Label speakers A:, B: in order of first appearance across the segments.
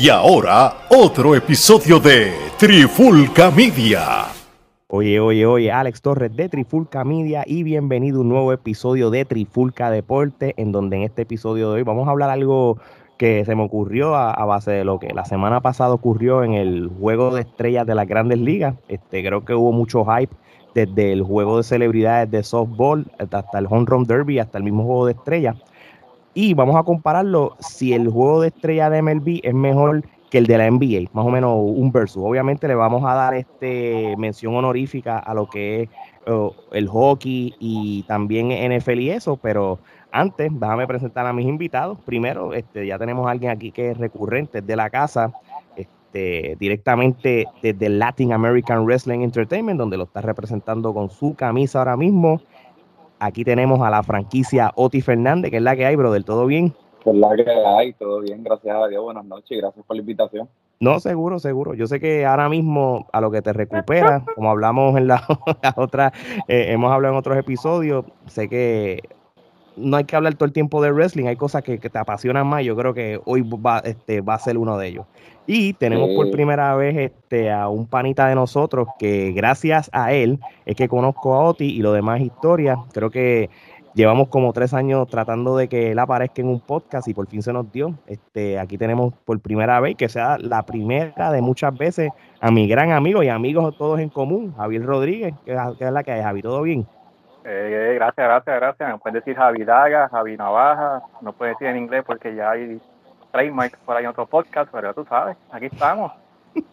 A: Y ahora, otro episodio de Trifulca Media.
B: Oye, oye, oye, Alex Torres de Trifulca Media y bienvenido a un nuevo episodio de Trifulca Deporte, en donde en este episodio de hoy vamos a hablar algo que se me ocurrió a, base de lo que la semana pasada ocurrió en el juego de estrellas de las grandes ligas. Este, creo que hubo mucho hype desde el juego de celebridades de softball hasta el home run derby, hasta el mismo juego de estrellas. Y vamos a compararlo si el juego de estrella de MLB es mejor que el de la NBA, más o menos un versus. Obviamente le vamos a dar este mención honorífica a lo que es el hockey y también NFL y eso, pero antes déjame presentar a mis invitados. Primero, este, ya tenemos a alguien aquí que es recurrente de la casa, este, directamente desde Latin American Wrestling Entertainment, donde lo está representando con su camisa ahora mismo. Aquí tenemos a la franquicia Oti Fernández, que es la que hay, bro, del todo bien.
C: Es la que hay, todo bien, gracias a Dios, buenas noches y gracias por la invitación.
B: No, seguro, seguro. Yo sé que ahora mismo a lo que te recupera, como hablamos en la, otra, eh, hemos hablado en otros episodios, sé que no hay que hablar todo el tiempo de wrestling, hay cosas que, te apasionan más, yo creo que hoy va, este, va a ser uno de ellos. Y tenemos por primera vez este, a un panita de nosotros que gracias a él es que conozco a Oti y lo demás historia. Creo que llevamos como tres años tratando de que él aparezca en un podcast y por fin se nos dio. Este, aquí tenemos por primera vez que sea la primera de muchas veces a mi gran amigo y amigos todos en común, Javier Rodríguez, que, es la que hay. Javi, ¿todo bien?
D: Eh, gracias, gracias, gracias. Me puedes decir Javi Daga, Javi Navaja, no puedes decir en inglés porque ya hay trademark por ahí en otro podcast, pero tú sabes, aquí estamos.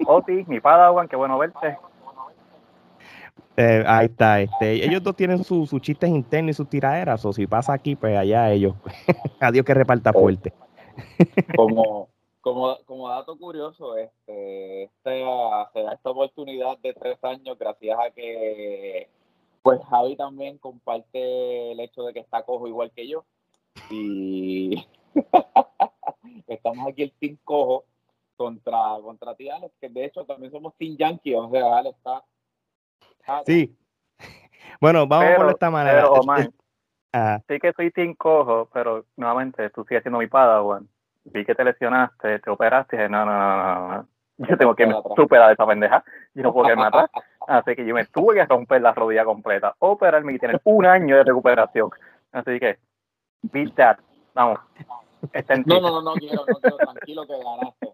D: Oti, mi padawan, qué bueno verte.
B: Eh, ahí está, este, ellos dos tienen sus chistes internos y sus tiraderas, o si pasa aquí, pues allá ellos. Adiós que reparta oh. fuerte.
C: como, como, como dato curioso, este, este, se da esta oportunidad de tres años gracias a que pues Javi también comparte el hecho de que está cojo igual que yo. Y estamos aquí el Team Cojo contra, contra ti, Alex, que de hecho también somos Team Yankee, o sea, Alex está...
B: Sí. Bueno, vamos por esta manera.
D: Pero, Omar, sí que soy Team Cojo, pero nuevamente tú sigues siendo mi padawan. Vi que te lesionaste, te operaste, dije, no, no, no, no, yo tengo que superar esa pendeja, yo no puedo quedarme atrás. Así que yo me tuve que romper la rodilla completa, operarme y tener un año de recuperación. Así que, beat that, vamos.
C: No, no, no, no quiero, no quiero, tranquilo que ganaste.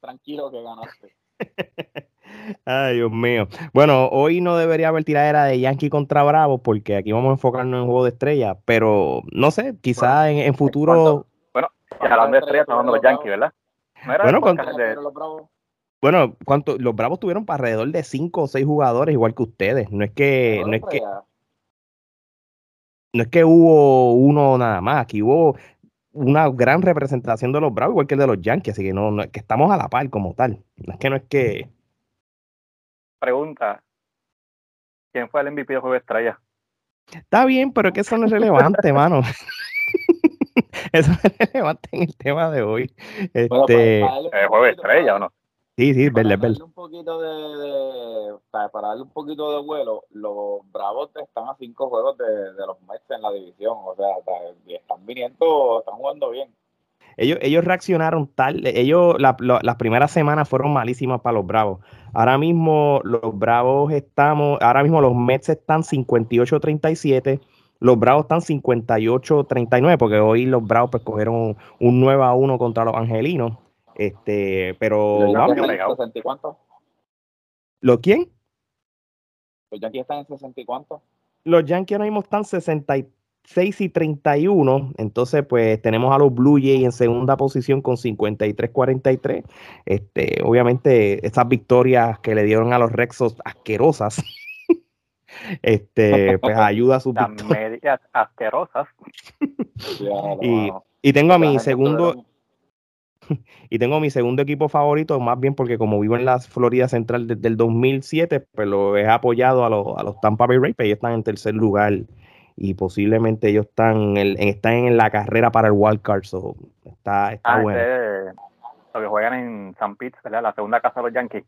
C: Tranquilo que ganaste.
B: Ay, Dios mío. Bueno, hoy no debería haber tiradera de Yankee contra Bravo porque aquí vamos a enfocarnos en juego de estrella, pero no sé, quizá en, en, futuro.
D: Bueno, hablando de estrella, estamos hablando de los Yankees, ¿verdad?
B: bueno, los bueno, ¿cuánto? Los Bravos tuvieron para alrededor de cinco o seis jugadores igual que ustedes. No es que, no es que, no es que hubo uno nada más. Aquí hubo una gran representación de los Bravos igual que el de los Yankees, así que no, no es que estamos a la par como tal. No es que no es que.
D: Pregunta: ¿Quién fue el MVP de Juego de Estrella?
B: Está bien, pero es que eso no es relevante, mano. eso no es relevante en el tema de hoy. Este,
D: juego de estrella o no?
B: Sí, sí,
C: para
B: darle
C: un poquito de, para darle un poquito de vuelo, los Bravos están a cinco juegos de, los Mets en la división, o sea, están viniendo, están jugando bien.
B: Ellos, ellos reaccionaron tal, ellos las primeras semanas fueron malísimas para los Bravos. Ahora mismo los Bravos estamos, ahora mismo los Mets están 58-37, los Bravos están 58-39, porque hoy los Bravos pues cogieron un 9 a 1 contra los Angelinos. Este, pero
C: ¿Los vamos. ¿60 y cuánto?
B: ¿Lo quién?
C: Los Yankees están en 60 y cuánto.
B: Los Yankees ahora mismo están 66 y 31. Entonces, pues tenemos a los Blue Jays en segunda posición con 53-43. Este, obviamente, esas victorias que le dieron a los Rexos asquerosas. este, pues ayuda a sus
D: medias asquerosas.
B: y, y tengo a mi segundo y tengo mi segundo equipo favorito, más bien porque como vivo en la Florida Central desde el 2007, pues lo he apoyado a los, a los Tampa Bay Rays, ellos están en tercer lugar y posiblemente ellos están en, están en la carrera para el wild card, so está, está ah, bueno.
D: lo que juegan en San Pete, ¿verdad? La segunda casa de los Yankees.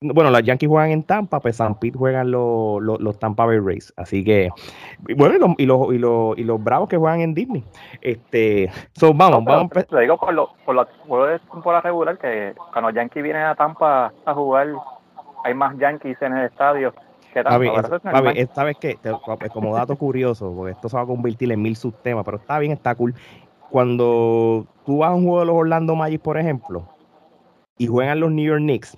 B: Bueno, los Yankees juegan en Tampa, pues San Pete juegan los, los, Tampa Bay Rays. Así que, bueno, y los, y los, y los, Bravos que juegan en Disney. Este, so, vamos, vamos.
D: Te digo por, lo, por los de temporada regular que cuando los Yankees vienen a Tampa a jugar, hay más Yankees en el estadio. Que Tampa.
B: esta vez que, como dato curioso, porque esto se va a convertir en mil subtemas, pero está bien, está cool. Cuando tú vas a un juego de los Orlando Magic, por ejemplo, y juegan los New York Knicks,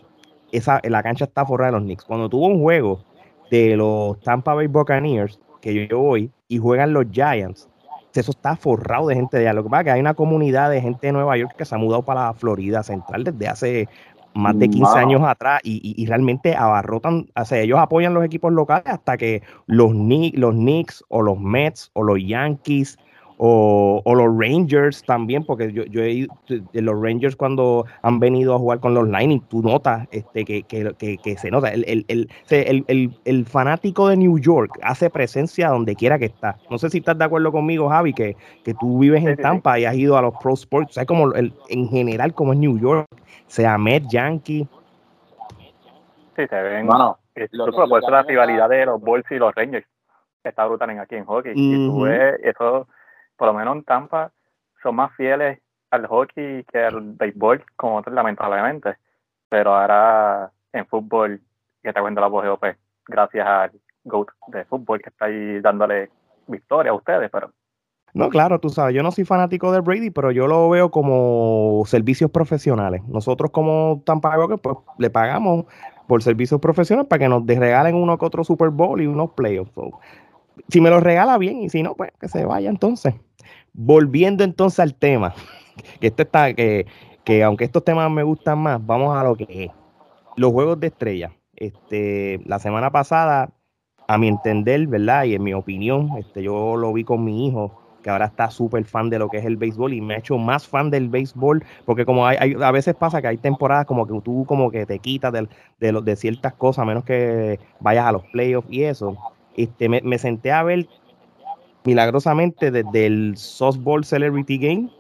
B: esa, la cancha está forrada de los Knicks. Cuando tuvo un juego de los Tampa Bay Buccaneers, que yo, voy, y juegan los Giants, eso está forrado de gente de allá. Lo que pasa es que hay una comunidad de gente de Nueva York que se ha mudado para la Florida Central desde hace más de 15 años atrás y, realmente abarrotan, o sea, ellos apoyan los equipos locales hasta que los, los Knicks o los Mets o los Yankees o, los Rangers también, porque yo, yo he los Rangers cuando han venido a jugar con los Lightning, tú notas este, que, que, se nota. El, el, el, fanático de New York hace presencia donde quiera que está. No sé si estás de acuerdo conmigo, Javi, que, que tú vives en Tampa y has ido a los Pro Sports, o como el, en general como es New York, sea Met, Yankee.
D: Sí, se ven. Bueno, lo, por eso la rivalidad de los Bulls y los Rangers está brutal en aquí en hockey. Y tú ves eso por lo menos en Tampa, son más fieles al hockey que al béisbol, como otros, lamentablemente. Pero ahora en fútbol, que te cuento la voz pues, gracias al GOAT de fútbol que está ahí dándole victoria a ustedes, pero
B: no, claro, tú sabes, yo no soy fanático de Brady, pero yo lo veo como servicios profesionales. Nosotros como Tampa Bay, pues le pagamos por servicios profesionales para que nos regalen uno que otro Super Bowl y unos playoffs. Si me lo regala bien y si no, pues que se vaya entonces. Volviendo entonces al tema, que esto está, que, que aunque estos temas me gustan más, vamos a lo que es. Los juegos de estrella. Este, la semana pasada, a mi entender, ¿verdad? Y en mi opinión, este, yo lo vi con mi hijo, que ahora está súper fan de lo que es el béisbol y me ha hecho más fan del béisbol, porque como hay, a veces pasa que hay temporadas como que tú como que te quitas de, de, de ciertas cosas, a menos que vayas a los playoffs y eso. Este, me, senté a ver milagrosamente desde el Softball Celebrity Game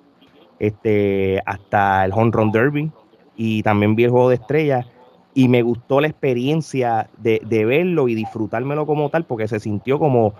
B: este, hasta el Home Run Derby y también vi el juego de estrellas y me gustó la experiencia de, verlo y disfrutármelo como tal porque se sintió como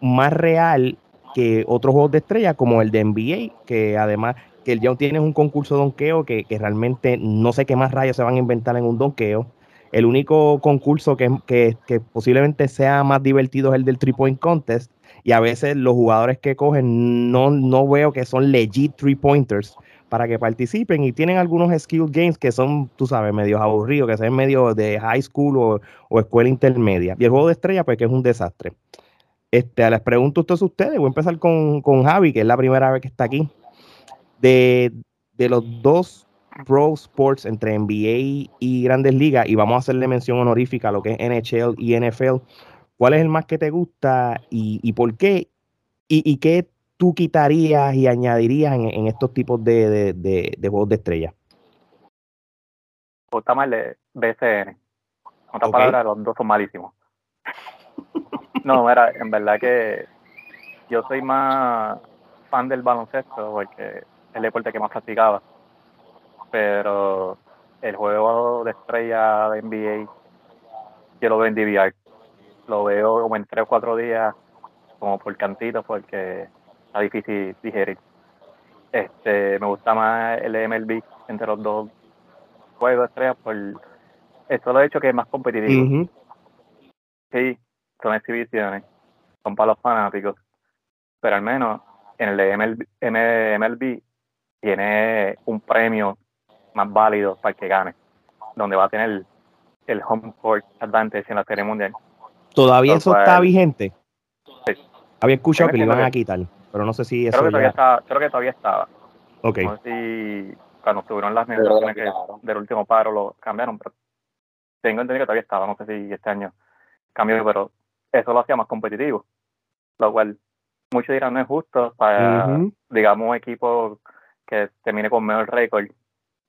B: más real que otros juegos de estrellas como el de NBA que además que el ya tiene un concurso de donqueo que, que, realmente no sé qué más rayos se van a inventar en un donqueo el único concurso que, que, posiblemente sea más divertido es el del three point contest y a veces los jugadores que cogen no, no veo que son legit three pointers para que participen y tienen algunos skill games que son, tú sabes, medio aburridos, que son medio de high school o, escuela intermedia. Y el juego de estrella, pues que es un desastre. Este, les pregunto a ustedes, voy a empezar con, con Javi, que es la primera vez que está aquí. De, de los dos Pro Sports entre NBA y Grandes Ligas, y vamos a hacerle mención honorífica a lo que es NHL y NFL. ¿Cuál es el más que te gusta y, por qué? Y, qué tú quitarías y añadirías en, estos tipos de, juegos de estrella?
D: gusta más el BCN. Otra palabra, los dos son malísimos. no, mira, en verdad que yo soy más fan del baloncesto porque es el deporte que más practicaba. Pero el juego de estrella de NBA yo lo veo en DVR lo veo como en tres o cuatro días, como por cantitos, porque está difícil digerir. Este, me gusta más el MLB entre los dos juegos estrellas por esto lo he hecho que es más competitivo. Sí, son exhibiciones, son para los fanáticos, pero al menos en el MLB, MLB tiene un premio más válido para el que gane, donde va a tener el home court advantage en la serie mundial.
B: ¿Todavía eso está vigente? Sí. Había escuchado que lo iban a quitar, pero no sé si eso
D: creo que, todavía estaba, creo que todavía estaba. Ok. No sé si cuando estuvieron las negociaciones del último paro lo cambiaron, pero tengo entendido que todavía estaba, no sé si este año cambió, pero eso lo hacía más competitivo, lo cual muchos dirán no es justo para, digamos, un equipo que termine con mejor récord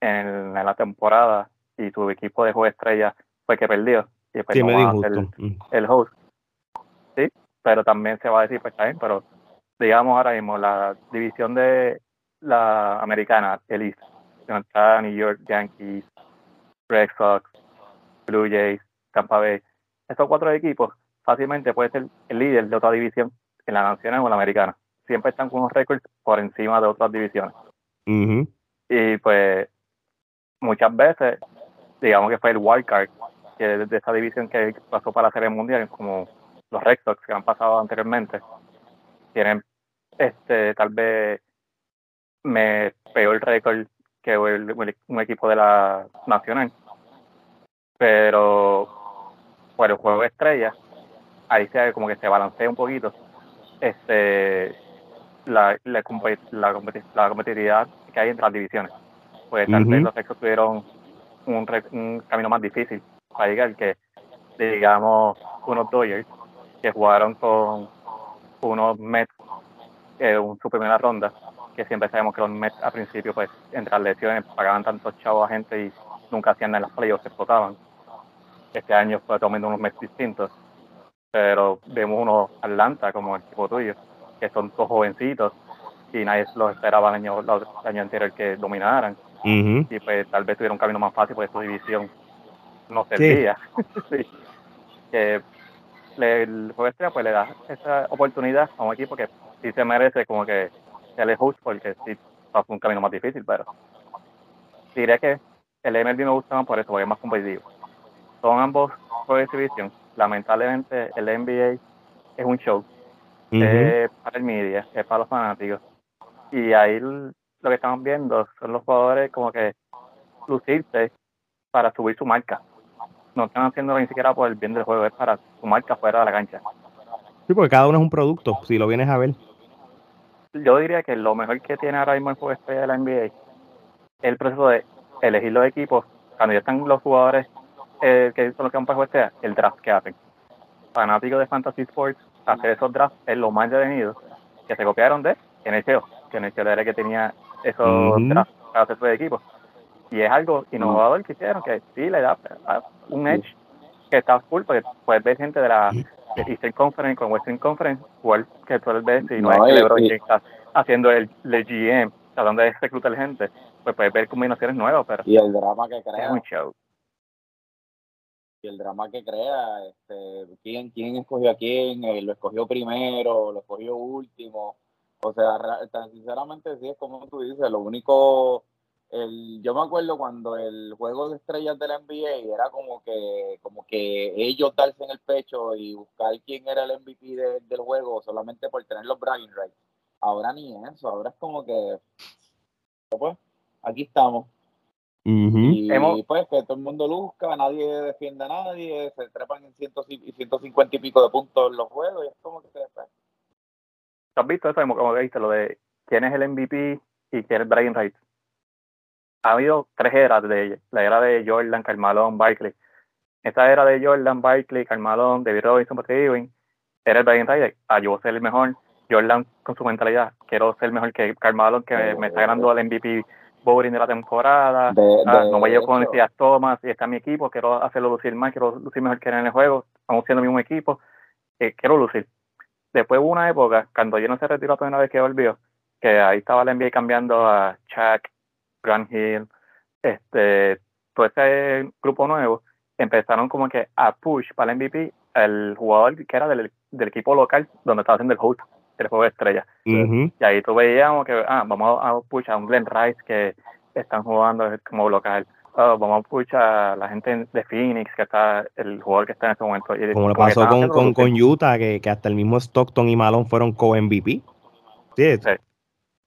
D: en, la temporada y su equipo de juego estrella fue que perdió y después el, mm. el, host. Sí, pero también se va a decir, pues está bien, pero digamos ahora mismo la división de la americana, el East, donde está New York Yankees, Red Sox, Blue Jays, Tampa Bay. Estos cuatro equipos fácilmente puede ser el líder de otra división en la nacional o en la americana. Siempre están con unos récords por encima de otras divisiones. Y pues muchas veces, digamos que fue el wild card que de esa división que pasó para la Serie Mundial, como los Red que han pasado anteriormente, tienen este tal vez me peor récord que un equipo de la nacional. Pero por el juego de estrellas, ahí se como que se balancea un poquito este la, la, la, competitividad que hay entre las divisiones. Pues tal vez los Texas tuvieron un, un camino más difícil para llegar que, digamos, unos Dodgers que jugaron con unos Mets en su primera ronda, que siempre sabemos que los Mets al principio, pues, entre las lesiones, pagaban tantos chavos a gente y nunca hacían nada en las playoffs, se explotaban. Este año fue tomando unos Mets distintos, pero vemos unos Atlanta como el equipo tuyo, que son todos jovencitos y nadie los esperaba el año, el año anterior que dominaran. Y pues tal vez tuviera un camino más fácil, porque su división no servía. sí. Que el juego estrella pues le da esa oportunidad a un equipo que sí se merece como que el justo porque sí pasó un camino más difícil, pero diré que el MLB me gusta más por eso, porque es más competitivo. Son ambos juegos de exhibición. Lamentablemente el NBA es un show. es para el media, es para los fanáticos. Y ahí lo que estamos viendo son los jugadores como que lucirse para subir su marca. No están haciendo ni siquiera por el bien del juego, es para su marca fuera de la cancha.
B: Sí, porque cada uno es un producto, si lo vienes a ver.
D: Yo diría que lo mejor que tiene ahora mismo el juego estrella de la NBA es el proceso de elegir los equipos, cuando ya están los jugadores eh, que son los que van para el juego el draft que hacen. Fanáticos de Fantasy Sports, hacer esos drafts es lo más entretenido que se copiaron de NHL, que NHL era que tenía drafts para hacer su equipo. Y es algo innovador que hicieron, que sí le da un edge que está full, porque puedes ver gente de la Eastern Conference con Western Conference, igual que tú ves, y no, es que está haciendo el, el GM, tratando de reclutar gente, pues puedes ver combinaciones nuevas, pero
C: y el drama que crea.
D: Es un show.
C: Y el drama que crea, este, quién, quién escogió a quién, eh, lo escogió primero, lo escogió último. O sea, sinceramente sí es como tú dices, lo único el, yo me acuerdo cuando el juego de estrellas de la NBA era como que, como que ellos darse en el pecho y buscar quién era el MVP del juego solamente por tener los bragging rights. Ahora ni eso, ahora es como que, pues, aquí estamos. Y pues que todo el mundo luzca, nadie defiende a nadie, se trepan en ciento, 150 y pico de puntos en los juegos y es como que se
D: ¿Has visto eso? Como que viste lo de quién es el MVP y quién es el bragging rights ha habido tres eras de ella. La era de Jordan, Carmalón, Barkley. Esta era de Jordan, Barkley, Carmalón, David Robinson, Patrick Ewing, era el Brian Ryder. Ah, yo voy a ser el mejor. Jordan con su mentalidad, quiero ser mejor que Carmalón, que me está ganando el MVP voting de la temporada. Ah, no me llevo con Necesidad Thomas y está mi equipo, quiero hacerlo lucir más, quiero lucir mejor que en el juego. Estamos siendo el mismo equipo, eh, quiero lucir. Después hubo una época, cuando yo no se retiró la primera vez que volvió, que ahí estaba la NBA cambiando a Chuck, Grant Hill, este, todo ese grupo nuevo, empezaron como que a push para el MVP el jugador que era del, equipo local donde estaba haciendo el host del juego de estrella. Y ahí tú veíamos que, ah, vamos a push a un Glenn Rice que están jugando como local. Oh, vamos a push a la gente de Phoenix, que está el jugador que está en ese momento.
B: como lo pasó con, con, con, Utah, que, que, hasta el mismo Stockton y Malone fueron co-MVP. Sí, sí.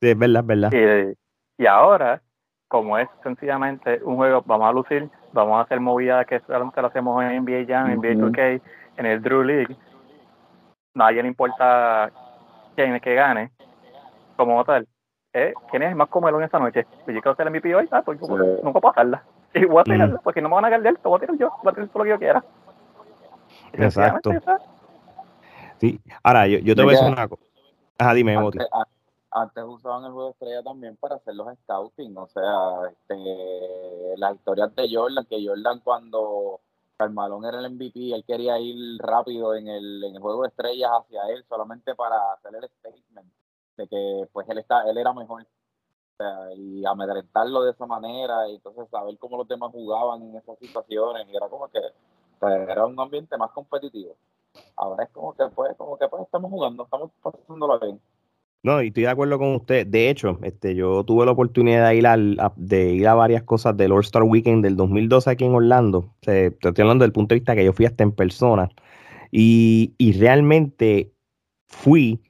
B: es verdad, es verdad.
D: Y, y ahora como es sencillamente un juego, vamos a lucir, vamos a hacer movidas que solamente lo hacemos en NBA Jam, en NBA 2K, en el Drew League. Nadie le importa quién es que gane, como tal. ¿Eh? ¿Quién es el más en esta noche? Pues yo quiero ser el MVP hoy, ah, pues nunca puedo pasarla. Y voy a tirarla, porque no me van a ganar, voy a tirar yo, voy a tirar todo lo que yo quiera.
B: Exacto. Sí, ahora yo, yo te voy a decir una cosa. Ajá, dime, Moti
C: antes usaban el juego de estrella también para hacer los scouting, o sea, este, las historias de Jordan, que Jordan cuando Carmalón era el MVP, él quería ir rápido en el, en el juego de estrellas hacia él solamente para hacer el statement de que pues él está, él era mejor. Y amedrentarlo de esa manera, y entonces saber cómo los demás jugaban en esas situaciones, y era como que era un ambiente más competitivo. Ahora es como que pues, como que pues estamos jugando, estamos pasándolo bien.
B: No, y estoy de acuerdo con usted. De hecho, este, yo tuve la oportunidad de ir a, de ir a varias cosas del All Star Weekend del 2012 aquí en Orlando. estoy hablando del punto de vista que yo fui hasta en persona. Y, y realmente fui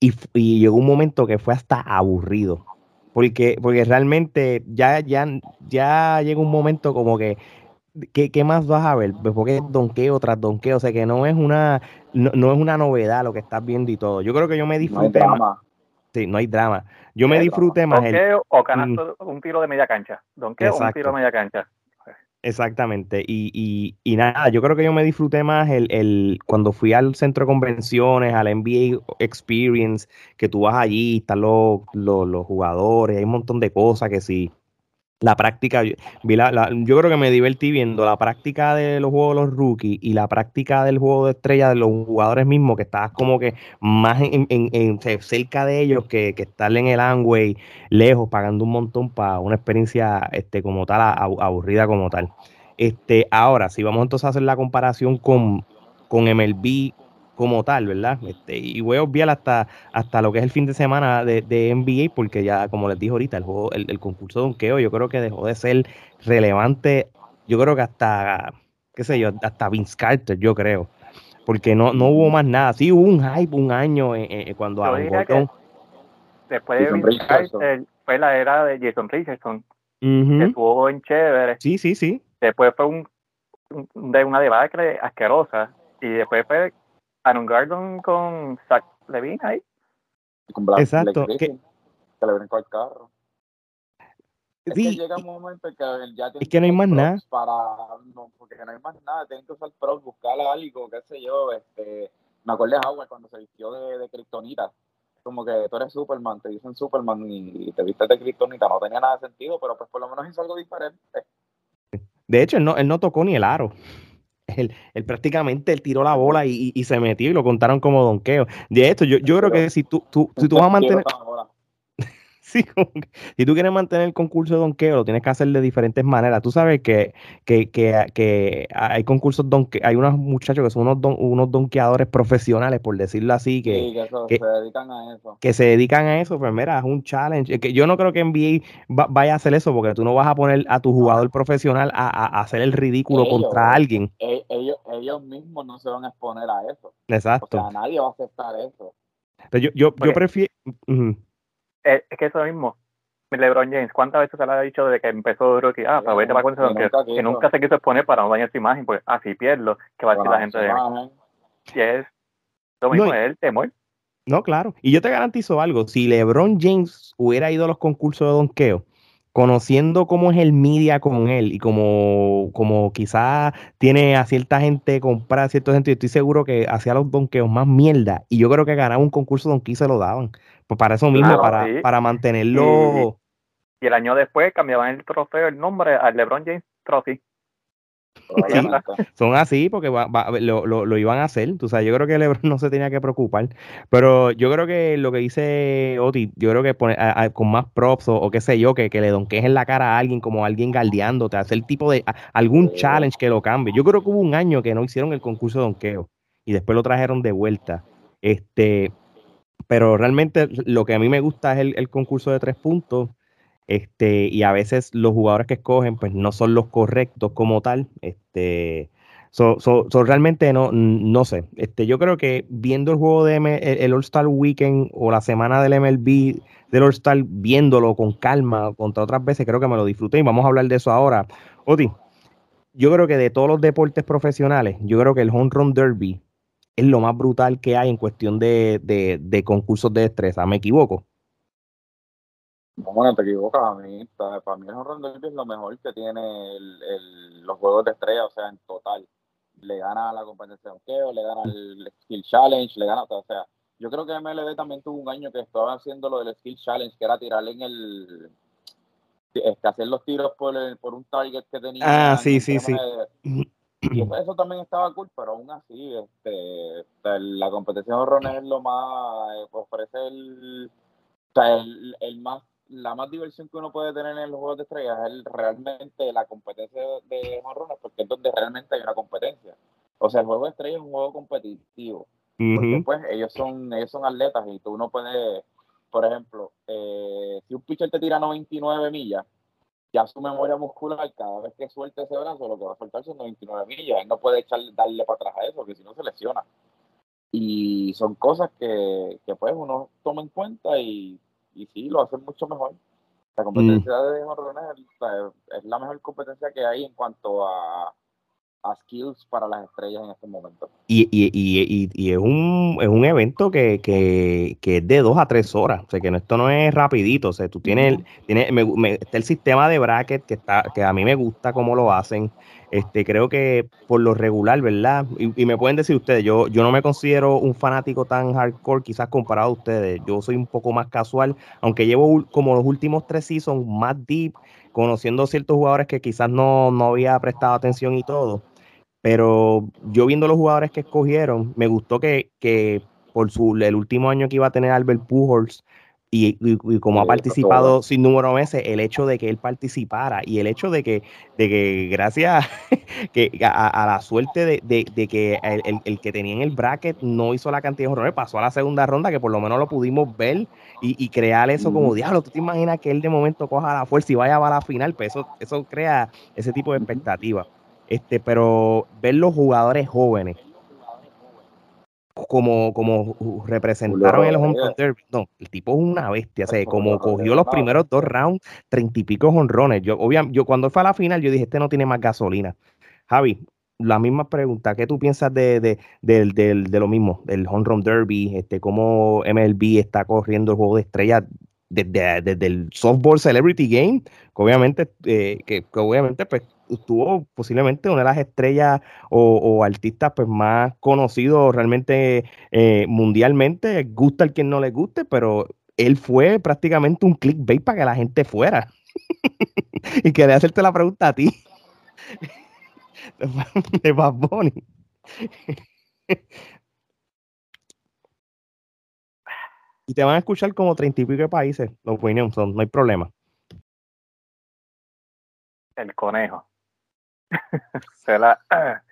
B: y, y, llegó un momento que fue hasta aburrido. Porque, porque realmente ya, ya, ya llega un momento como que ¿Qué, ¿qué, más vas a ver? Pues porque es donqueo tras donqueo, o sea que no es una no, es una novedad lo que estás viendo y todo. Yo creo que yo me disfruté no más. Sí, no hay drama. Yo me disfruté más
D: donkeo o canasto, un tiro de media cancha. Donkeo o un tiro de media cancha.
B: Exactamente. Y, y, y, nada, yo creo que yo me disfruté más el, el, cuando fui al centro de convenciones, al NBA Experience, que tú vas allí, están los, los, los jugadores, hay un montón de cosas que sí la práctica, yo, yo creo que me divertí viendo la práctica de los juegos de los rookies y la práctica del juego de estrella de los jugadores mismos, que estabas como que más en, cerca de ellos que, que, estar en el Angway lejos, pagando un montón para una experiencia este, como tal, aburrida como tal. Este, ahora, si vamos entonces a hacer la comparación con, con MLB como tal, ¿verdad? Este, y voy a obviar hasta, hasta lo que es el fin de semana de, de NBA, porque ya, como les dije ahorita, el juego, el, concurso de donkeo, yo creo que dejó de ser relevante, yo creo que hasta, qué sé yo, hasta Vince Carter, yo creo. Porque no, no hubo más nada. Sí hubo un hype un año cuando
D: Después de Vince Carter fue la era de Jason Richardson, que estuvo en chévere.
B: Sí, sí, sí.
D: Después fue un, de una debacle asquerosa. Y después fue Aaron Gardon con Zach Levine ahí.
C: con Exacto. que, le brincó el carro. Es que llega un momento en que ya
B: es que no hay más nada.
C: Para, no, porque no hay más nada, tienen que usar pros, buscar algo, qué sé yo. Este, me acuerdo de Howard cuando se vistió de, de Kryptonita. Como que tú eres Superman, te dicen Superman y te viste de Kryptonita. No tenía nada de sentido, pero pues por lo menos hizo algo diferente.
B: De hecho, él no, él no tocó ni el aro él, prácticamente él tiró la bola y, se metió y lo contaron como donqueo. De esto, yo, yo creo que si tú, tú, si tú vas a mantener. si tú quieres mantener el concurso de donqueo, lo tienes que hacer de diferentes maneras. Tú sabes que, que, que, que hay concursos donque, hay unos muchachos que son unos, unos donqueadores profesionales, por decirlo así, que,
C: se dedican a eso.
B: Que se dedican a eso, pues mira, es un challenge. Que yo no creo que NBA vaya a hacer eso, porque tú no vas a poner a tu jugador profesional a, hacer el ridículo contra alguien.
C: E, ellos, ellos mismos no se van a exponer a eso.
B: Exacto.
C: O sea, nadie va a aceptar eso.
B: yo, yo, yo prefiero
D: es, que eso mismo. LeBron James, ¿cuántas veces se le ha dicho desde que empezó Rocky? Ah, para verte para que, que, que, nunca se quiso exponer para no dañar su imagen, pues así pierdo, que va a decir la gente de mí. Y es lo mismo, es el temor.
B: No, claro. Y yo te garantizo algo, si LeBron James hubiera ido a los concursos de donkeo, conociendo cómo es el media con él y como, como quizás tiene a cierta gente comprar a cierta gente, yo estoy seguro que hacía los donkeos más mierda. Y yo creo que ganaba un concurso de donkey se lo daban. Pues para eso mismo, para, para mantenerlo.
D: Y, el año después cambiaban el trofeo, el nombre al LeBron James Trophy.
B: Son así porque lo, lo, iban a hacer. Tú sabes, yo creo que LeBron no se tenía que preocupar. Pero yo creo que lo que dice Oti, yo creo que con más props o, qué sé yo, que, que le donques en la cara a alguien como alguien galdeándote, hacer tipo de algún challenge que lo cambie. Yo creo que hubo un año que no hicieron el concurso de donqueo y después lo trajeron de vuelta. Este, pero realmente lo que a mí me gusta es el, concurso de tres puntos. Este, y a veces los jugadores que escogen pues no son los correctos como tal. Este, so, realmente no, no sé. Este, yo creo que viendo el juego de el, All-Star Weekend o la semana del MLB del All-Star, viéndolo con calma contra otras veces, creo que me lo disfruté y vamos a hablar de eso ahora. Oti, yo creo que de todos los deportes profesionales, yo creo que el Home Run Derby es lo más brutal que hay en cuestión de, de, concursos de destreza. ¿Me equivoco?
C: No, bueno, te equivocas a mí. Para mí el Home es lo mejor que tiene el, los juegos de estrella, o sea, en total. Le gana la competencia de hockey, le gana el Skill Challenge, le gana, o sea, yo creo que MLB también tuvo un año que estaba haciendo lo del Skill Challenge, que era tirarle en el, este, hacer los tiros por, por un target que tenía.
B: Ah, sí, sí, sí.
C: Y eso también estaba cool, pero aún así, este, la competición de es lo más, eh, ofrece el, el, más la más diversión que uno puede tener en los juegos de estrellas es realmente la competencia de jonrones, porque es donde realmente hay una competencia. O sea, el juego de estrellas es un juego competitivo. Porque pues ellos son, ellos son atletas y tú no puedes, por ejemplo, eh, si un pitcher te tira 99 millas, ya su memoria muscular, cada vez que suelte ese brazo, lo que va a soltar son 99 millas. Él no puede echar, darle para atrás a eso, porque si no se lesiona. Y son cosas que, que pues uno toma en cuenta y, y sí, lo hacen mucho mejor. La competencia mm. de jorrones es, la mejor competencia que hay en cuanto a, a skills para las estrellas en este momento.
B: Y, y, y, y es, un, es un evento que, que, que, es de dos a tres horas, o sea que esto no es rapidito, o sea, tú tienes, tienes me, está el sistema de bracket que está, que a mí me gusta cómo lo hacen, este, creo que por lo regular, ¿verdad? Y, me pueden decir ustedes, yo, yo no me considero un fanático tan hardcore, quizás comparado a ustedes. Yo soy un poco más casual, aunque llevo como los últimos tres seasons más deep, conociendo ciertos jugadores que quizás no, no había prestado atención y todo. Pero yo viendo los jugadores que escogieron, me gustó que, que por su, el último año que iba a tener Albert Pujols, y, como ha participado sin número de veces, el hecho de que él participara y el hecho de que, de que gracias que a, la suerte de, que el, que tenía en el bracket no hizo la cantidad de horrores, pasó a la segunda ronda, que por lo menos lo pudimos ver y, crear eso como diablo. ¿Tú te imaginas que él de momento coja la fuerza y vaya a la final? Pues eso, eso crea ese tipo de expectativa. Este, pero ver los jugadores jóvenes como, como representaron en el Home Derby. No, el tipo es una bestia. O sea, como cogió los primeros dos rounds, treinta y pico honrones. Yo, obviamente, yo cuando fue a la final, yo dije, este no tiene más gasolina. Javi, la misma pregunta. ¿Qué tú piensas de, de, de, lo mismo? Del Home Run Derby, este, cómo MLB está corriendo el juego de estrellas desde, el softball celebrity game, que obviamente, eh, que, que, obviamente pues tuvo posiblemente una de las estrellas o, artistas pues más conocidos realmente eh, mundialmente, gusta el quien no le guste, pero él fue prácticamente un clickbait para que la gente fuera. y quería hacerte la pregunta a ti. de Bad Bunny. y te van a escuchar como treinta y pico de países, la opinión son, no hay problema.
D: El conejo. se la,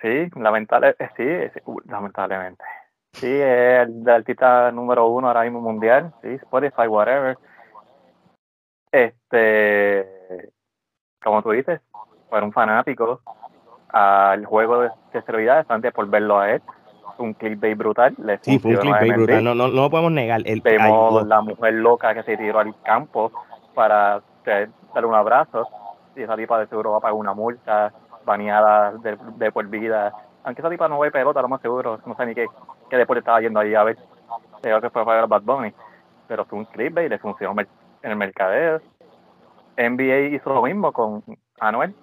D: sí, lamentable, eh, sí, uh, lamentablemente. Sí, es el artista número uno ahora mismo mundial, sí, Spotify, whatever. Este, como tú dices, fueron fanáticos al juego de, esteroidades antes por verlo a él. Un clickbait brutal. Le
B: sí, fue un clickbait brutal, no, no, no lo podemos negar.
D: El, Vemos la mujer loca que se tiró al campo para darle un abrazo y esa tipa de seguro va a pagar una multa, baneada de, de por vida. Aunque esa tipa no ve pelota, lo más seguro, no sé ni qué, qué deporte estaba yendo ahí a ver. Creo que fue para Bad Bunny. Pero fue un clickbait, le funcionó en el mercadeo. NBA hizo lo mismo con Anuel,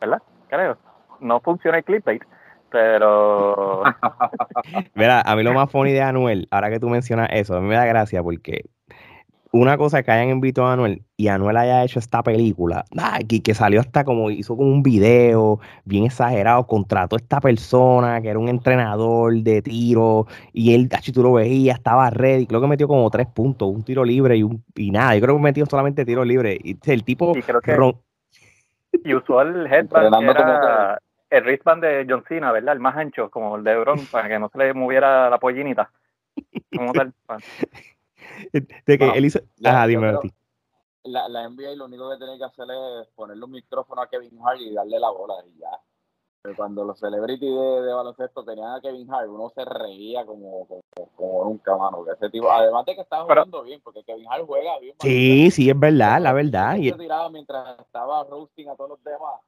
D: ¿verdad? Creo. No funciona el clickbait, pero.
B: Mira, a mí lo más funny de Anuel, ahora que tú mencionas eso, a mí me da gracia porque una cosa que hayan invitado a Anuel y Anuel haya hecho esta película, y que salió hasta como hizo como un video bien exagerado, contrató a esta persona que era un entrenador de tiro y él, si tú lo veías, estaba ready, creo que metió como tres puntos, un tiro libre y, un, y nada, yo creo que metió solamente tiro libre. Y el tipo...
D: Y, usó el headband, el wristband de John Cena, ¿verdad? El más ancho, como el de Bron, para que no se le moviera la pollinita. Como tal.
B: de que él hizo. Ajá, dime a ti.
C: La, la NBA lo único que tiene que hacer es ponerle un micrófono a Kevin Hart y darle la bola y ya. Pero cuando los celebrities de, baloncesto tenían a Kevin Hart, uno se reía como, como, nunca, mano. Que ese tipo, además de que estaba jugando bien, porque Kevin Hart juega bien.
B: Sí, sí, es verdad, la verdad.
C: Y se tiraba mientras estaba roasting a todos los demás.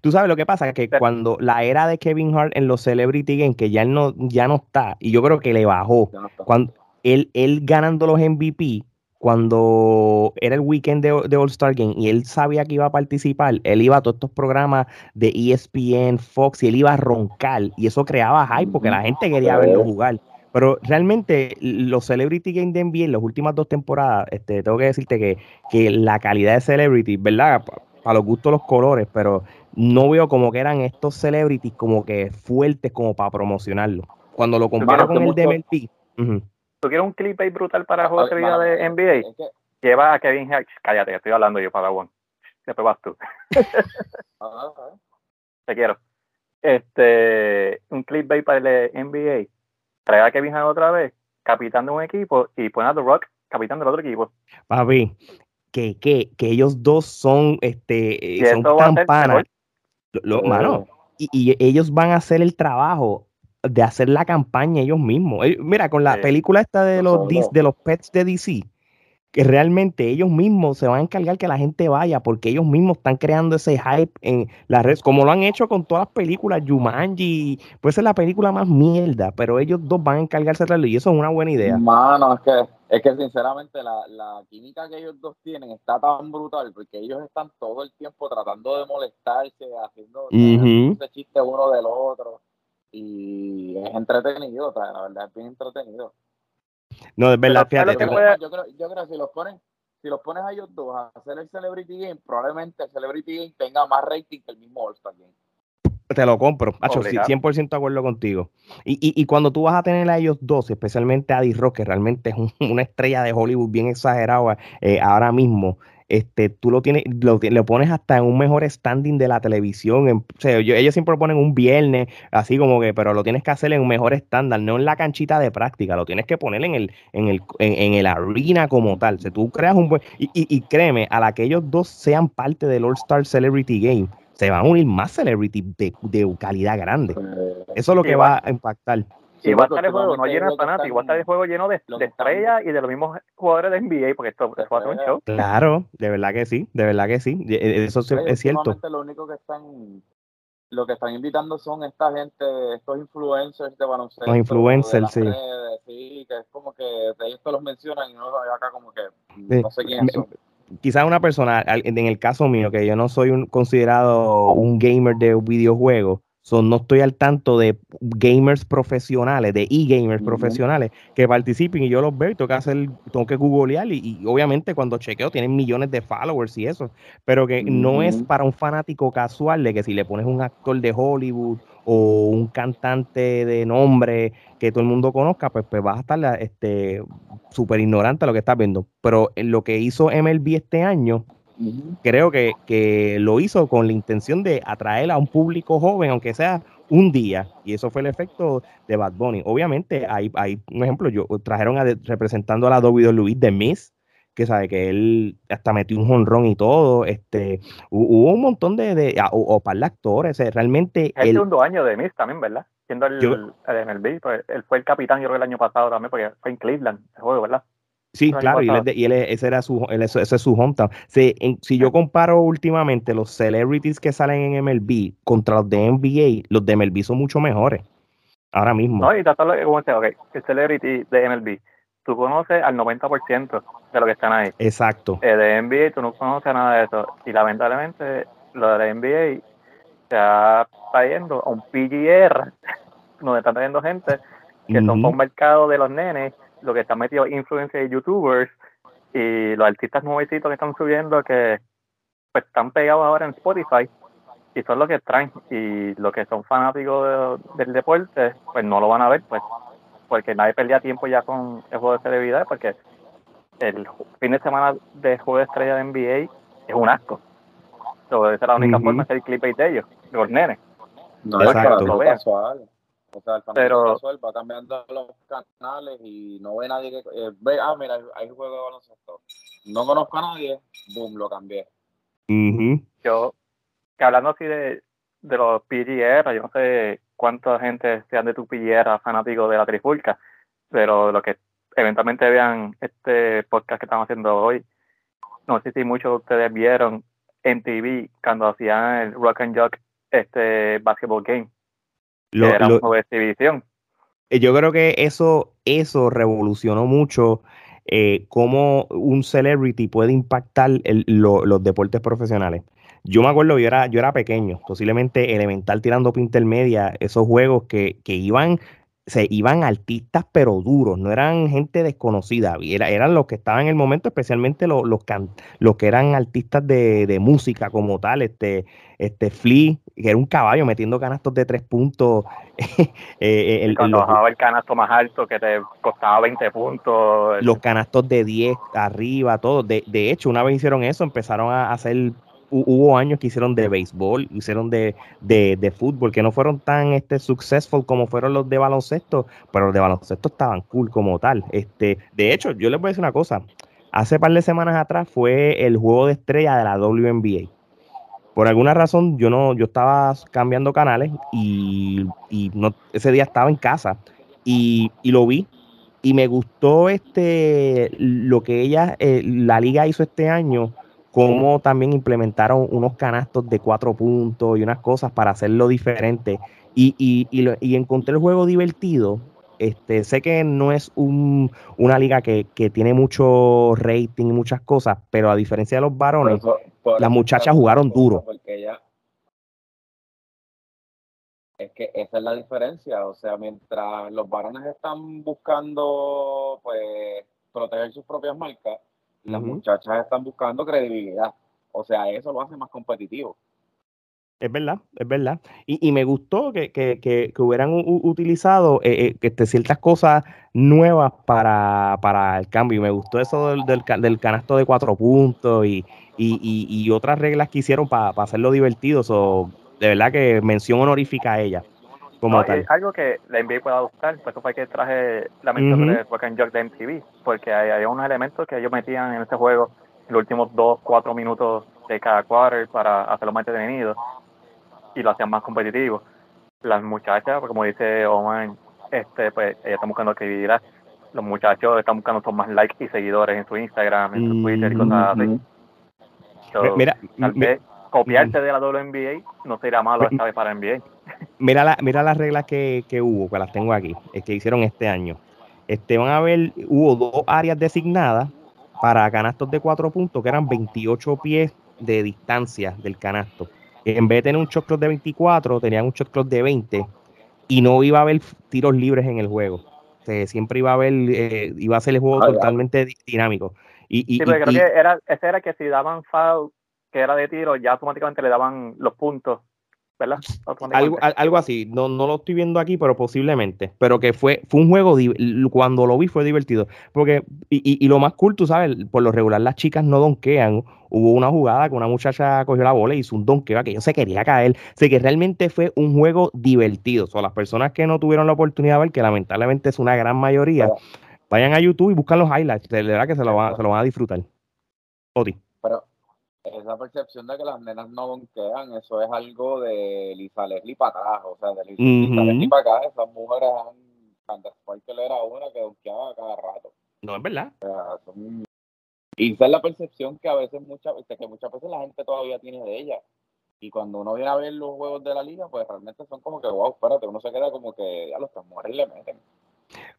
B: Tú sabes lo que pasa, que cuando la era de Kevin Hart en los Celebrity Games, que ya no, ya no está, y yo creo que le bajó, cuando, él, él ganando los MVP, cuando era el weekend de, All Star Game y él sabía que iba a participar, él iba a todos estos programas de ESPN, Fox y él iba a roncar y eso creaba hype porque la gente quería verlo jugar. Pero realmente los Celebrity Games de NBA en las últimas dos temporadas, este, tengo que decirte que, que la calidad de Celebrity, ¿verdad? Para los gustos los colores, pero no veo como que eran estos celebrities como que fuertes como para promocionarlo. Cuando lo comparo con el de MLB,
D: ¿Tú quieres un clip ahí brutal para juego de vida de NBA? Lleva a Kevin Hatch. Cállate, estoy hablando yo, para One. Después vas tú. Te quiero. Este, un clickbait para el NBA. Trae a Kevin Hart otra vez, capitán de un equipo, y pone a The Rock, capitán del otro equipo.
B: Papi, que, que, que ellos dos son, este, son campanas. Lo, mano, y, y, ellos van a hacer el trabajo de hacer la campaña ellos mismos. Mira, con la película esta de los, de los pets de DC, que realmente ellos mismos se van a encargar que la gente vaya porque ellos mismos están creando ese hype en las redes, como lo han hecho con todas las películas, Jumanji, puede ser la película más mierda, pero ellos dos van a encargarse de hacerlo y eso es una buena idea.
C: Mano, es que, es que sinceramente la, la química que ellos dos tienen está tan brutal porque ellos están todo el tiempo tratando de molestarse, haciendo ese chiste uno del otro y es entretenido, la verdad es bien entretenido.
B: No, es verdad, fíjate.
C: Yo, creo, yo creo que si los pones si los pones a ellos dos a hacer el Celebrity Game, probablemente el Celebrity Game tenga más rating que el mismo All-Star Game.
B: Te lo compro, Hacho, 100% de acuerdo contigo. Y, y, y, cuando tú vas a tener a ellos dos, especialmente a D-Rock, que realmente es una estrella de Hollywood bien exagerada eh, ahora mismo, este, tú lo tienes, lo, pones hasta en un mejor standing de la televisión. o sea, ellos siempre lo ponen un viernes, así como que, pero lo tienes que hacer en un mejor estándar, no en la canchita de práctica, lo tienes que poner en el, en el, en, el arena como tal. O tú creas un buen, y, y, créeme, a la que ellos dos sean parte del All Star Celebrity Game, se van a unir más celebrity de, de calidad grande. Pues, Eso es lo que va a impactar.
D: Y va a estar el juego no lleno de fanáticos, va a estar el juego lleno de, estrellas y de los mismos jugadores de NBA, porque esto es un show.
B: Claro, de verdad que sí, de verdad que sí, e, eso es cierto.
C: Lo único que están, lo que están invitando son esta gente, estos influencers de baloncesto.
B: Los influencers, sí.
C: sí, que es como que ellos te los mencionan y no acá como que no sé quiénes son
B: quizás una persona, en el caso mío, que yo no soy un, considerado un gamer de videojuegos, no estoy al tanto de gamers profesionales, de e-gamers profesionales que participen y yo los veo y tengo que hacer, tengo que googlear y, obviamente cuando chequeo tienen millones de followers y eso, pero que no es para un fanático casual de que si le pones un actor de Hollywood o un cantante de nombre que todo el mundo conozca, pues, pues vas a estar este súper ignorante a lo que estás viendo. Pero lo que hizo MLB este año Creo que, que, lo hizo con la intención de atraer a un público joven, aunque sea un día, y eso fue el efecto de Bad Bunny. Obviamente, hay, hay un ejemplo, yo trajeron a, representando a la Luis de Miss, que sabe que él hasta metió un jonrón y todo, este, hubo un montón de, de o, o, para actores, realmente...
D: El segundo año de Miss también, ¿verdad? Siendo el, el MLB, pues, él fue el capitán, yo creo, el año pasado también, porque fue en Cleveland el juego, ¿verdad?
B: Sí, claro, y, él, ese era su, ese es su hometown. Si, si yo comparo últimamente los celebrities que salen en MLB contra los de NBA, los de MLB son mucho mejores. Ahora mismo.
D: No, y tratarlo como okay, el celebrity de MLB, tú conoces al 90% de lo que están ahí.
B: Exacto.
D: Eh, de NBA tú no conoces nada de eso. Y lamentablemente lo de la NBA se está trayendo a un PGR, donde están trayendo gente que son para un mercado de los nenes lo que están metidos influencia de youtubers y los artistas nuevecitos que están subiendo que pues están pegados ahora en Spotify y son los que traen y los que son fanáticos del deporte pues no lo van a ver pues porque nadie perdía tiempo ya con el juego de celebridad porque el fin de semana de juego de estrella de NBA es un asco. Entonces esa es la única forma de hacer el clip de ellos de los nenes.
C: No, es lo casual o sea, el pero, va cambiando los canales y no ve nadie que eh, ve, ah, mira, hay un juego de baloncesto. No conozco a nadie, boom, lo cambié.
D: Yo, que hablando así de, de los PGR, yo no sé cuánta gente sean de tu PGR fanáticos de la trifulca, pero lo que eventualmente vean este podcast que estamos haciendo hoy, no sé si muchos de ustedes vieron en TV cuando hacían el Rock and Jock este basketball game lo,
B: eh, Yo creo que eso, eso revolucionó mucho eh, cómo un celebrity puede impactar los deportes profesionales. Yo me acuerdo, yo era, yo era pequeño, posiblemente elemental tirando pinta intermedia, esos juegos que, que iban se iban artistas pero duros, no eran gente desconocida, eran los que estaban en el momento, especialmente los, los, los que eran artistas de, música como tal, este, este Flea, que era un caballo metiendo canastos de tres puntos.
D: eh, el, cuando bajaba el canasto más alto que te costaba 20 puntos.
B: Los canastos de 10 arriba, todo. De, de hecho, una vez hicieron eso, empezaron a hacer hubo años que hicieron de béisbol, hicieron de, de, fútbol, que no fueron tan este, successful como fueron los de baloncesto, pero los de baloncesto estaban cool como tal. Este, de hecho, yo les voy a decir una cosa. Hace par de semanas atrás fue el juego de estrella de la WNBA. Por alguna razón, yo no, yo estaba cambiando canales y, no, ese día estaba en casa y, lo vi y me gustó este lo que ella, eh, la liga hizo este año cómo también implementaron unos canastos de cuatro puntos y unas cosas para hacerlo diferente. Y, y, y, encontré el juego divertido. Este, sé que no es un, una liga que, tiene mucho rating y muchas cosas, pero a diferencia de los varones, las muchachas jugaron duro.
C: es que esa es la diferencia. O sea, mientras los varones están buscando pues proteger sus propias marcas, las muchachas están buscando credibilidad. O sea, eso lo hace más competitivo.
B: Es verdad, es verdad. Y, me gustó que, que, que, hubieran utilizado eh, eh, este, ciertas cosas nuevas para, para, el cambio. Y me gustó eso del, del, canasto de cuatro puntos y, y, y otras reglas que hicieron para hacerlo divertido. de verdad que mención honorífica a ella
D: algo que la NBA puede adoptar, por eso fue que traje la mención de Fucking York de MTV, porque hay, unos elementos que ellos metían en este juego los últimos dos, cuatro minutos de cada quarter para hacerlo más entretenido y lo hacían más competitivo. Las muchachas, pues, como dice Omar, este, pues ellas están buscando credibilidad. Los muchachos están buscando son más likes y seguidores en su Instagram, en su Twitter y cosas así. mira, copiarse de la WNBA no sería malo esta vez para NBA.
B: Mira, la, mira las reglas que, hubo, que las tengo aquí, es que hicieron este año. Este, van a ver, hubo dos áreas designadas para canastos de cuatro puntos, que eran 28 pies de distancia del canasto. En vez de tener un shot clock de 24, tenían un shot clock de 20 y no iba a haber tiros libres en el juego. siempre iba a haber, eh, iba a ser el juego ah, totalmente dinámico. Y,
D: sí, pero creo que era, ese era que si daban foul que era de tiro, ya automáticamente le daban los puntos, ¿verdad?
B: Algo, algo así, no, no lo estoy viendo aquí, pero posiblemente. Pero que fue, fue un juego, cuando lo vi fue divertido. Porque, y, y, lo más cool, tú sabes, por lo regular las chicas no donkean. Hubo una jugada que una muchacha cogió la bola y hizo un donkeo que yo se quería caer. Sé que realmente fue un juego divertido. O sea, las personas que no tuvieron la oportunidad de ver, que lamentablemente es una gran mayoría, vayan a YouTube y buscan los highlights. De verdad que se lo, van, se lo van a disfrutar. Oti.
C: Pero esa percepción de que las nenas no bonquean, eso es algo de Lisa Leslie para atrás, o sea, de Lisa, Leslie para acá, esas mujeres han, que era una que donkeaba cada rato.
B: No, es verdad.
C: Y esa es la percepción que a veces muchas que muchas veces la gente todavía tiene de ella. Y cuando uno viene a ver los juegos de la liga, pues realmente son como que, wow, espérate, uno se queda como que ya los mujeres le meten.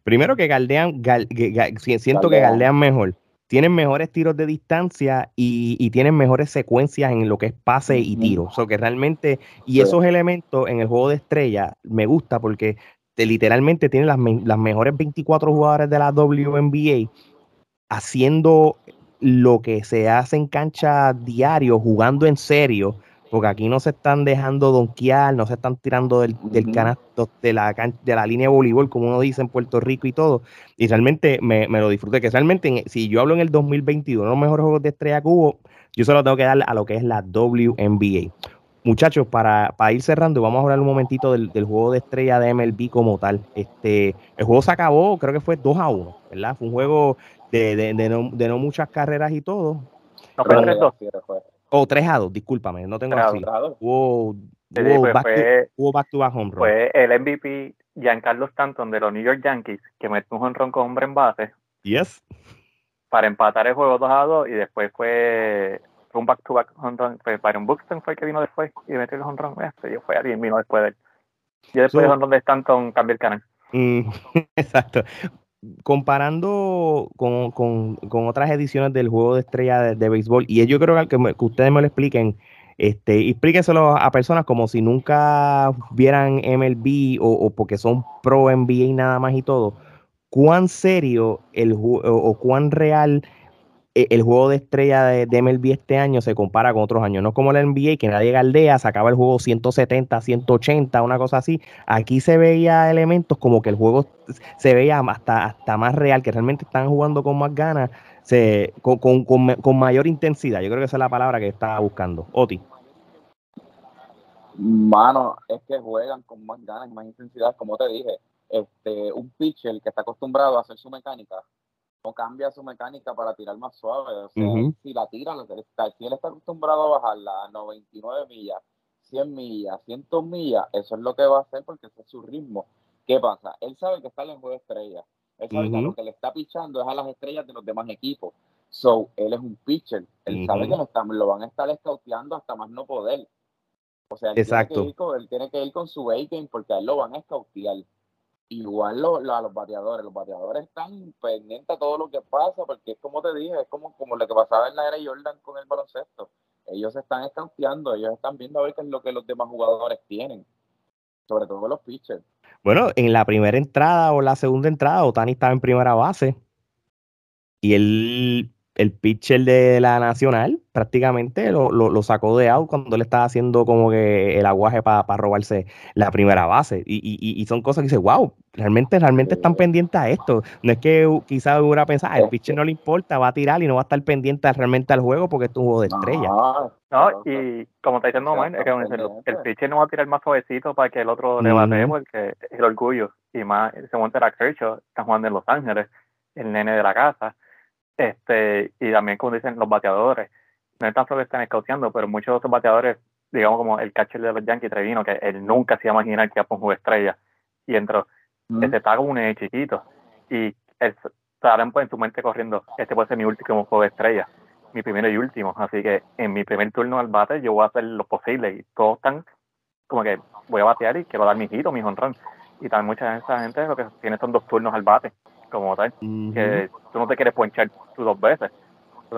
B: Primero que galdean, siento que galdean mejor tienen mejores tiros de distancia y, tienen mejores secuencias en lo que es pase y tiro. O sea, que realmente, y esos elementos en el juego de estrella me gusta porque te, literalmente tienen las, las mejores 24 jugadores de la WNBA haciendo lo que se hace en cancha diario, jugando en serio, porque aquí no se están dejando donkear, no se están tirando del, del canasto de la, de la línea de voleibol, como uno dice en Puerto Rico y todo. Y realmente me, lo disfruté, que realmente si yo hablo en el 2021, los mejores juegos de estrella cubo, yo solo tengo que dar a lo que es la WNBA. Muchachos, para, para ir cerrando, vamos a hablar un momentito del, juego de estrella de MLB como tal. Este, el juego se acabó, creo que fue 2 a 1, ¿verdad? Fue un juego de, de, no, de no muchas carreras y todo.
D: No, pero 3-2.
B: O 3 a 2, discúlpame, no tengo así. Hubo,
D: hubo,
B: back to, hubo back to back home run.
D: Fue el MVP Giancarlo Stanton de los New York Yankees que metió un home run con hombre en base.
B: Yes.
D: Para empatar el juego 2 a 2 y después fue un back to back home run. Fue Byron Buxton fue el que vino después y metió el home run. Este, yo fue alguien vino después de él. Y después so, del home run de Stanton cambió el canal.
B: Mm, exacto comparando con, otras ediciones del juego de estrella de, béisbol, y yo creo que, ustedes me lo expliquen, Este, explíqueselo a personas como si nunca vieran MLB o, porque son pro NBA nada más y todo. ¿Cuán serio el, o cuán real el juego de estrella de, MLB este año se compara con otros años. No como el NBA, que nadie galdea, sacaba el juego 170, 180, una cosa así. Aquí se veía elementos como que el juego se veía hasta, hasta más real, que realmente están jugando con más ganas, se, con, con, mayor intensidad. Yo creo que esa es la palabra que estaba buscando. Oti.
C: Mano, es que juegan con más ganas más intensidad, como te dije. Este, un pitcher que está acostumbrado a hacer su mecánica no cambia su mecánica para tirar más suave. O sea, si la tira, si él está acostumbrado a bajarla a 99 millas, 100 millas, 100 millas, eso es lo que va a hacer porque ese es su ritmo. ¿Qué pasa? Él sabe que está en el juego de estrellas. Él sabe que lo que le está pichando es a las estrellas de los demás equipos. So, él es un pitcher. Él sabe que lo, lo, van a estar escauteando hasta más no poder. O sea, él, Exacto. Tiene, que ir con, él tiene que ir con su A-game porque a él lo van a escautear. Igual lo, a los bateadores, los bateadores están pendientes a todo lo que pasa, porque es como te dije, es como, como lo que pasaba en la era Jordan con el baloncesto. Ellos están escauteando, ellos están viendo a ver qué es lo que los demás jugadores tienen, sobre todo los pitchers.
B: Bueno, en la primera entrada o la segunda entrada, Otani estaba en primera base y él el pitcher de la Nacional prácticamente lo, lo, sacó de out cuando le estaba haciendo como que el aguaje para robarse la primera base. Y, y, y, son cosas que dice, wow, realmente, realmente están pendientes a esto. No es que quizás hubiera pensado, ah, el pitcher no le importa, va a tirar y no va a estar pendiente realmente al juego porque es un juego de estrella.
D: No, y como está diciendo Omar, es que el, pitcher no va a tirar más suavecito para que el otro le batee porque es el orgullo. Y más, se monta la Kershaw, está jugando en Los Ángeles, el nene de la casa este, y también, como dicen los bateadores, no es tan solo que están escauteando, pero muchos de esos bateadores, digamos como el catcher de los Yankees Trevino, que él nunca se iba a imaginar que iba a poner un juego estrella, y entró, este está como un chiquito, y él estarán pues en su mente corriendo, este puede ser mi último juego de estrella, mi primero y último, así que en mi primer turno al bate yo voy a hacer lo posible, y todos están como que voy a batear y quiero dar mi giro, mi honrón, y también mucha de esa gente lo que tiene son dos turnos al bate, como tal, que tú no te quieres ponchar tú dos veces. Tú,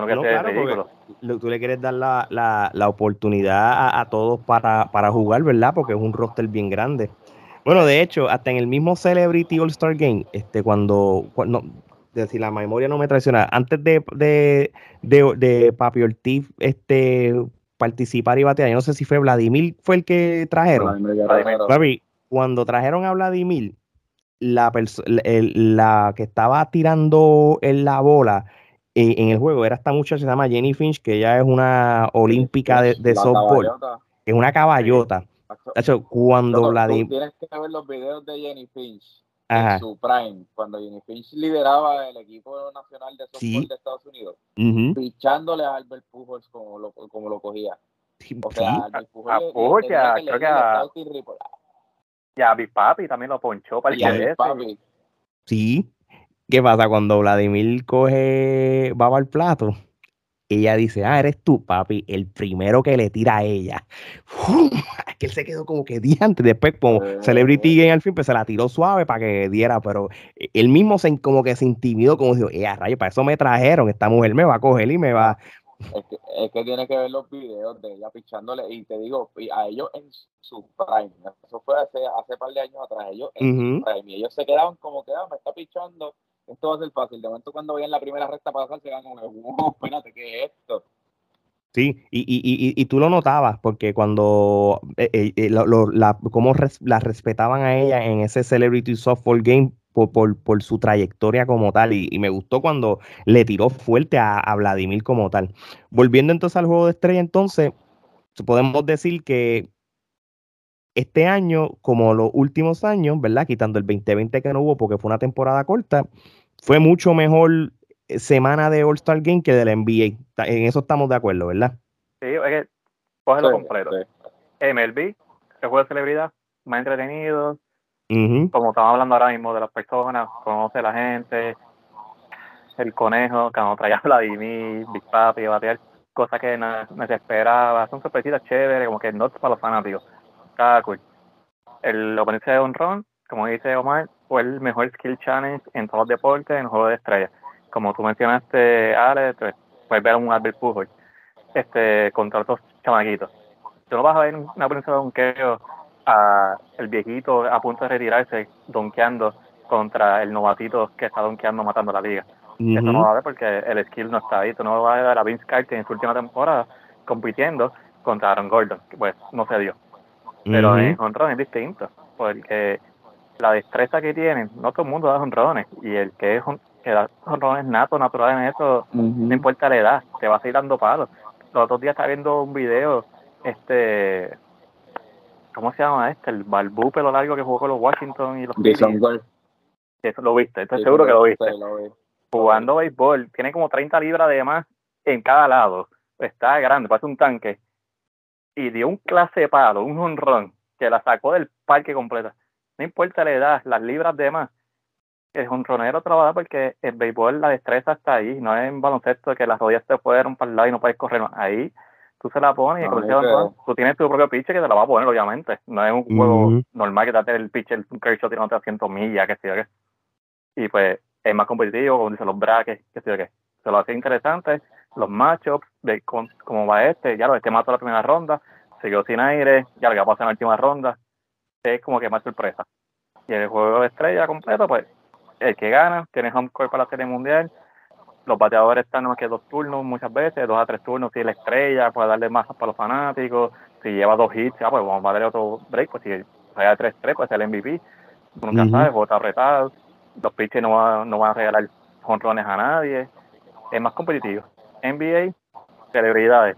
D: no
B: tú le quieres dar la, la, la oportunidad a, todos para, para jugar, ¿verdad? Porque es un roster bien grande. Bueno, de hecho, hasta en el mismo Celebrity All Star Game, este, cuando, cuando si la memoria no me traiciona, antes de, de, de, Papi Ortiz este, participar y batear, yo no sé si fue Vladimir, fue el que trajeron. Vladimir. cuando trajeron a Vladimir, la, la que estaba tirando en la bola en, el juego era esta muchacha se llama Jenny Finch, que ella es una olímpica de, de softball. Es una caballota. hecho, cuando
C: Vladimir. Tienes que ver los videos de Jenny Finch en su prime, cuando Jenny Finch lideraba el equipo nacional de softball de Estados Unidos, pichándole a Albert Pujols como lo, como lo cogía. O sea, Albert
D: Pujols, creo que ya Big Papi también lo ponchó para el Papi.
B: Sí. ¿Qué pasa cuando Vladimir coge baba al plato? Ella dice, ah, eres tú, papi, el primero que le tira a ella. Es que él se quedó como que diante. Después, como Celebrity Game al fin, pues se la tiró suave para que diera, pero él mismo se, como que se intimidó, como dijo, eh, rayo, para eso me trajeron, esta mujer me va a coger y me va,
C: es que, es que tiene que ver los videos de ella pichándole y te digo, a ellos en su prime, eso fue hace, hace par de años atrás, ellos en su prime, y ellos se quedaban como que, ah, me está pichando, esto va a ser fácil. De momento cuando veían la primera recta pasar, se quedan como, wow, espérate, ¿qué es esto?
B: Sí, y, y, y, y, tú lo notabas, porque cuando eh, eh, eh lo, la, cómo la respetaban a ella en ese Celebrity Softball Game por, su trayectoria como tal. Y, me gustó cuando le tiró fuerte a, Vladimir como tal. Volviendo entonces al juego de estrella, entonces, podemos decir que este año, como los últimos años, ¿verdad? Quitando el 2020 que no hubo porque fue una temporada corta, fue mucho mejor eh, semana de All-Star Game que de la NBA. En eso estamos de acuerdo, ¿verdad?
D: Sí, es que cógelo completo. MLB, el juego de celebridad, más entretenido, como estamos hablando ahora mismo de las personas, conoce la gente, el conejo, cuando traía Vladimir, Big Papi, batear, cosas que no, se esperaba, son sorpresitas chéveres, como que no para los fanáticos. Cada cool. El oponente de Honrón, como dice Omar, fue el mejor skill challenge en todos los deportes en el juego de estrellas. Como tú mencionaste, Alex, pues, puedes ver un Albert Pujol este, contra otros chamaquitos. tú no vas a ver una prensa de donqueo a el viejito a punto de retirarse donkeando contra el novatito que está donkeando matando la liga. Eso no va a ver porque el skill no está ahí. Tú no vas a ver a Vince Carter en su última temporada compitiendo contra Aaron Gordon, que pues no se dio. Pero en honrón es distinto, porque la destreza que tienen, no todo el mundo da honrones, y el que es que da honrones nato, natural en eso, no importa la edad, te vas a ir dando palos. Los otros días estaba viendo un video, este, ¿cómo se llama este? El balbú pelo largo que jugó con los Washington y los Eso lo viste, estoy seguro que lo viste. Jugando béisbol, tiene como 30 libras de más en cada lado. Está grande, parece un tanque. Y dio un clase de palo, un honrón, que la sacó del parque completa. No importa la edad, las libras de más. El honronero trabaja porque el béisbol, la destreza está ahí. No es en baloncesto que las rodillas te fueron para el lado y no puedes correr más. Ahí tú se la pones y no, tú tienes tu propio pitcher que te la va a poner, obviamente. No es un juego normal que te hace el pitcher, un Kershaw tirando a 100 millas, que sé yo qué. Y pues es más competitivo, como dicen los brackets, que sé yo qué. Se lo hace interesante, los matchups, de cómo va este, ya lo este mató la primera ronda, siguió sin aire, ya lo que va a pasar en la última ronda, es como que más sorpresa. Y el juego de estrella completo, pues el que gana, tiene home court para la serie mundial, los bateadores están más que dos turnos muchas veces, dos a tres turnos, si la estrella puede darle más para los fanáticos, si lleva dos hits, ya pues vamos a darle otro break, pues si falla 3-3, pues el MVP, nunca sabe, vota apretado, los pitchers no, no van a regalar jonrones a nadie, es más competitivo. NBA, celebridades.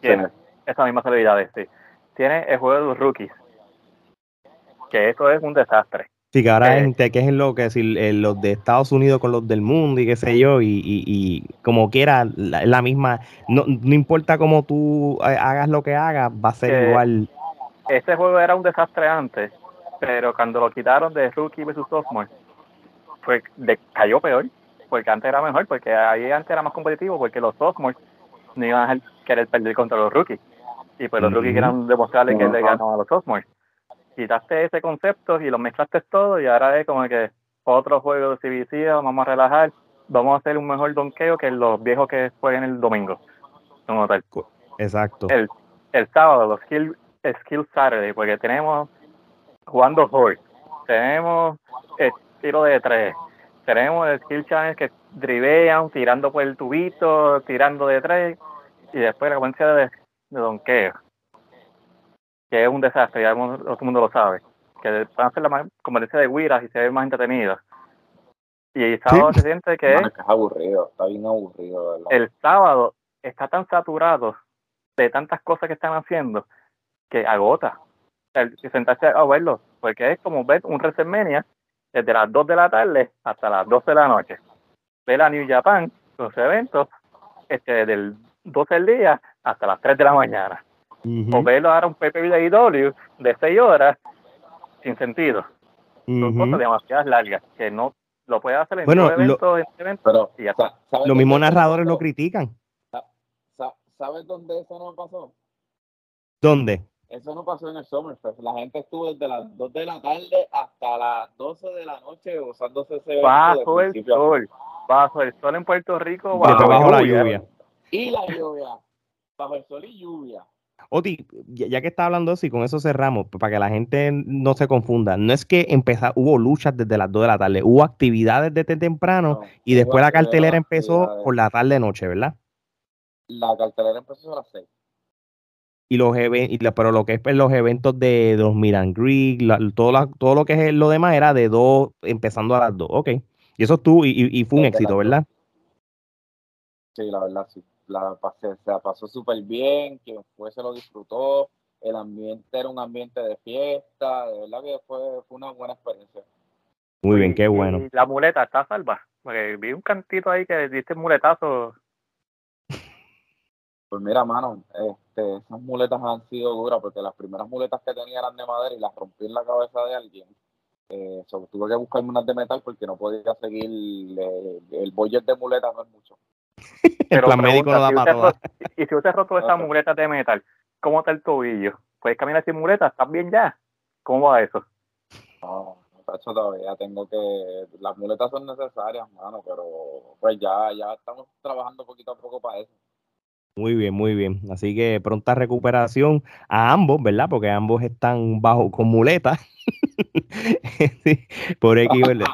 D: Tiene esas mismas celebridades, sí. Tiene el juego de los rookies, que eso es un desastre.
B: Sí, que ahora eh, que es lo que decir, eh, los de Estados Unidos con los del mundo y qué sé yo, y, y, como quiera, la, misma, no, no, importa cómo tú eh, hagas lo que hagas, va a ser igual.
D: Ese juego era un desastre antes, pero cuando lo quitaron de rookie versus sophomore, fue de, cayó peor, porque antes era mejor, porque ahí antes era más competitivo, porque los sophomores no iban a querer perder contra los rookies, y pues los rookies querían demostrarle que le ganó a los sophomores quitaste ese concepto y lo mezclaste todo y ahora es como que otro juego de CBC, vamos a relajar, vamos a hacer un mejor donqueo que los viejos que jueguen el domingo.
B: Exacto.
D: El, el sábado, los skill, skill Saturday, porque tenemos jugando hoy, tenemos el tiro de tres, tenemos el skill challenge que drivean, tirando por el tubito, tirando de tres, y después la secuencia de, de donqueo que es un desastre, ya todo el mundo lo sabe, que van a hacer la más, competencia de Wiras y se ve más entretenida. Y el sábado se siente que
C: es, aburrido, está bien aburrido. ¿verdad?
D: El sábado está tan saturado de tantas cosas que están haciendo que agota. El, sentarse a verlo, porque es como ver un WrestleMania desde las 2 de la tarde hasta las 12 de la noche. Ver a New Japan, los eventos, este, desde el 12 del día hasta las 3 de la mañana o verlo ahora un PPV de IW de 6 horas sin sentido. Son cosas demasiado largas que no lo puede hacer en
B: bueno,
D: evento,
B: pero, y ya está. Los mismos narradores lo critican.
C: ¿Sabes dónde eso no pasó?
B: ¿Dónde?
C: Eso no pasó en el Summerfest. La gente estuvo desde las 2 de la tarde hasta las 12 de la noche gozándose ese
D: evento. Bajo el sol. Bajo el sol en Puerto Rico.
B: Bajo, la lluvia.
C: Y la lluvia. Bajo el sol y lluvia.
B: Oti, ya que está hablando así, con eso cerramos, para que la gente no se confunda. No es que empezó, hubo luchas desde las 2 de la tarde, hubo actividades desde temprano y después la cartelera empezó por la tarde-noche, ¿verdad?
C: La cartelera empezó a las 6.
B: Y los eventos, pero lo que es pues, los eventos de, los Miran Greek, todo, todo lo que es lo demás era de 2, empezando a las 2, ok. Y eso estuvo, y, y fue un éxito, ¿verdad?
C: Sí, la verdad, sí la pasé, se la pasó súper bien, quien fue se lo disfrutó, el ambiente era un ambiente de fiesta, de verdad que fue, fue una buena experiencia.
B: Muy bien, qué bueno.
D: Y la muleta está salva, porque vi un cantito ahí que diste muletazo.
C: Pues mira, mano, este, esas muletas han sido duras porque las primeras muletas que tenía eran de madera y las rompí en la cabeza de alguien. Eh, tuve que buscarme unas de metal porque no podía seguir. el, el budget de muletas no es mucho.
B: el plan médico no da para
D: Y si usted ha roto esa muleta de metal, ¿cómo está el tobillo? ¿Puedes caminar sin muleta? ¿Estás bien ya? ¿Cómo va eso?
C: No, hecho todavía tengo que... Las muletas son necesarias, mano, pero pues ya, ya estamos trabajando poquito a poco para eso.
B: Muy bien, muy bien. Así que pronta recuperación a ambos, ¿verdad? Porque ambos están bajo con muletas. por X, ¿verdad?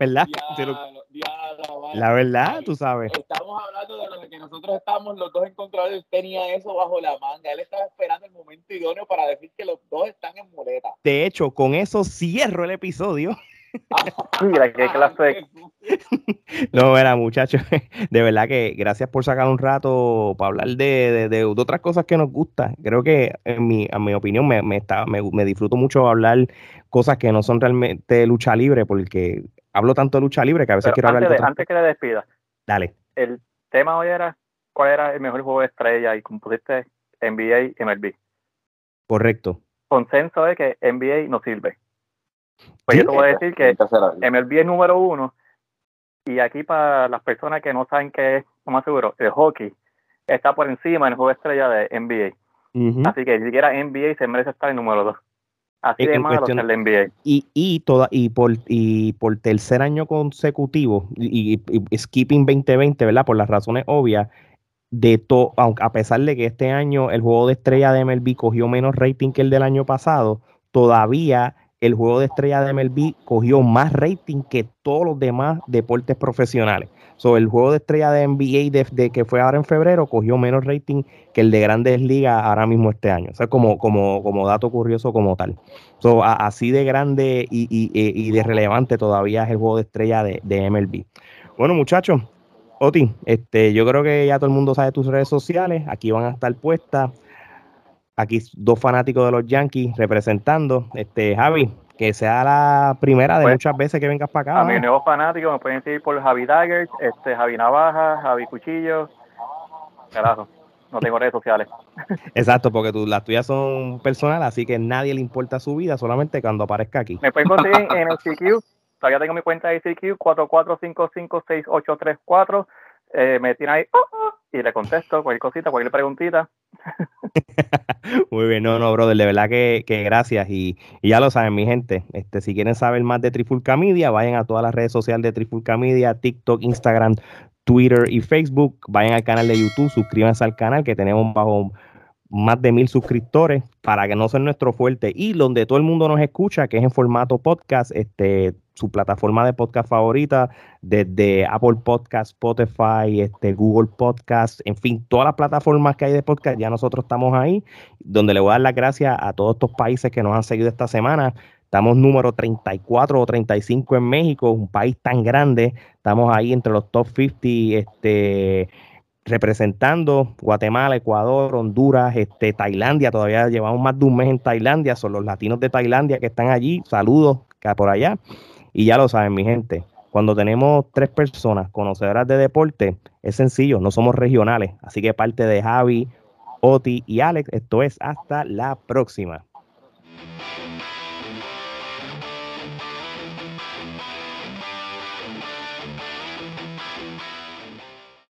B: ¿verdad? La verdad, tú sabes.
C: Estamos hablando de lo que nosotros estábamos los dos en control. Él tenía eso bajo la manga. Él estaba esperando el momento idóneo para decir que los dos están en muleta.
B: De hecho, con eso cierro el episodio.
D: Mira, qué clase
B: No, era muchachos, de verdad que gracias por sacar un rato para hablar de, de, otras cosas que nos gustan. Creo que, en mi, en mi opinión, me, me, está, me, me, disfruto mucho hablar cosas que no son realmente lucha libre, porque hablo tanto de lucha libre que a veces quiero
D: hablar
B: de,
D: Antes que le despida,
B: dale.
D: El tema hoy era cuál era el mejor juego de estrella y como pusiste NBA y MLB.
B: Correcto.
D: Consenso es que NBA no sirve. Pues yo te voy a decir que MLB es número uno y aquí para las personas que no saben qué es, lo más seguro, el hockey está por encima del juego de estrella de NBA. Así que ni siquiera NBA se merece estar en número dos. Así de malo es el NBA.
B: Y, y, toda, y, por, y por tercer año consecutivo, y, skipping 2020, ¿verdad? Por las razones obvias, de to, a pesar de que este año el juego de estrella de MLB cogió menos rating que el del año pasado, todavía el juego de estrella de MLB cogió más rating que todos los demás deportes profesionales. So, el juego de estrella de NBA desde que fue ahora en febrero cogió menos rating que el de Grandes Ligas ahora mismo este año. O sea, como, como, como dato curioso como tal. So, así de grande y, y, y, de relevante todavía es el juego de estrella de, de MLB. Bueno, muchachos, Oti, este, yo creo que ya todo el mundo sabe tus redes sociales. Aquí van a estar puestas aquí dos fanáticos de los Yankees representando. Este, Javi, que sea la primera de pues, muchas veces que vengas para acá.
D: A mis nuevos fanáticos me pueden seguir por Javi Dagger, este, Javi Navaja, Javi Cuchillo. Carajo, no tengo redes sociales.
B: Exacto, porque tú, las tuyas son personales, así que nadie le importa su vida, solamente cuando aparezca aquí.
D: Me pueden conseguir en el CQ, todavía tengo mi cuenta de CQ, 44556834. Eh, me tiran ahí oh, oh, y le contesto cualquier cosita, cualquier preguntita.
B: Muy bien, no, no, brother, de verdad que, gracias. Y, ya lo saben, mi gente, este, si quieren saber más de Trifulca Media, vayan a todas las redes sociales de Trifulca Media, TikTok, Instagram, Twitter y Facebook. Vayan al canal de YouTube, suscríbanse al canal que tenemos bajo más de mil suscriptores para que no sea nuestro fuerte y donde todo el mundo nos escucha, que es en formato podcast, este, su plataforma de podcast favorita, desde Apple Podcast, Spotify, este, Google Podcast, en fin, todas las plataformas que hay de podcast, ya nosotros estamos ahí, donde le voy a dar las gracias a todos estos países que nos han seguido esta semana. Estamos número 34 o 35 en México, un país tan grande. Estamos ahí entre los top 50 este, representando Guatemala, Ecuador, Honduras, este, Tailandia. Todavía llevamos más de un mes en Tailandia. Son los latinos de Tailandia que están allí. Saludos por allá. Y ya lo saben, mi gente, cuando tenemos tres personas conocedoras de deporte, es sencillo, no somos regionales. Así que parte de Javi, Oti y Alex, esto es hasta la próxima.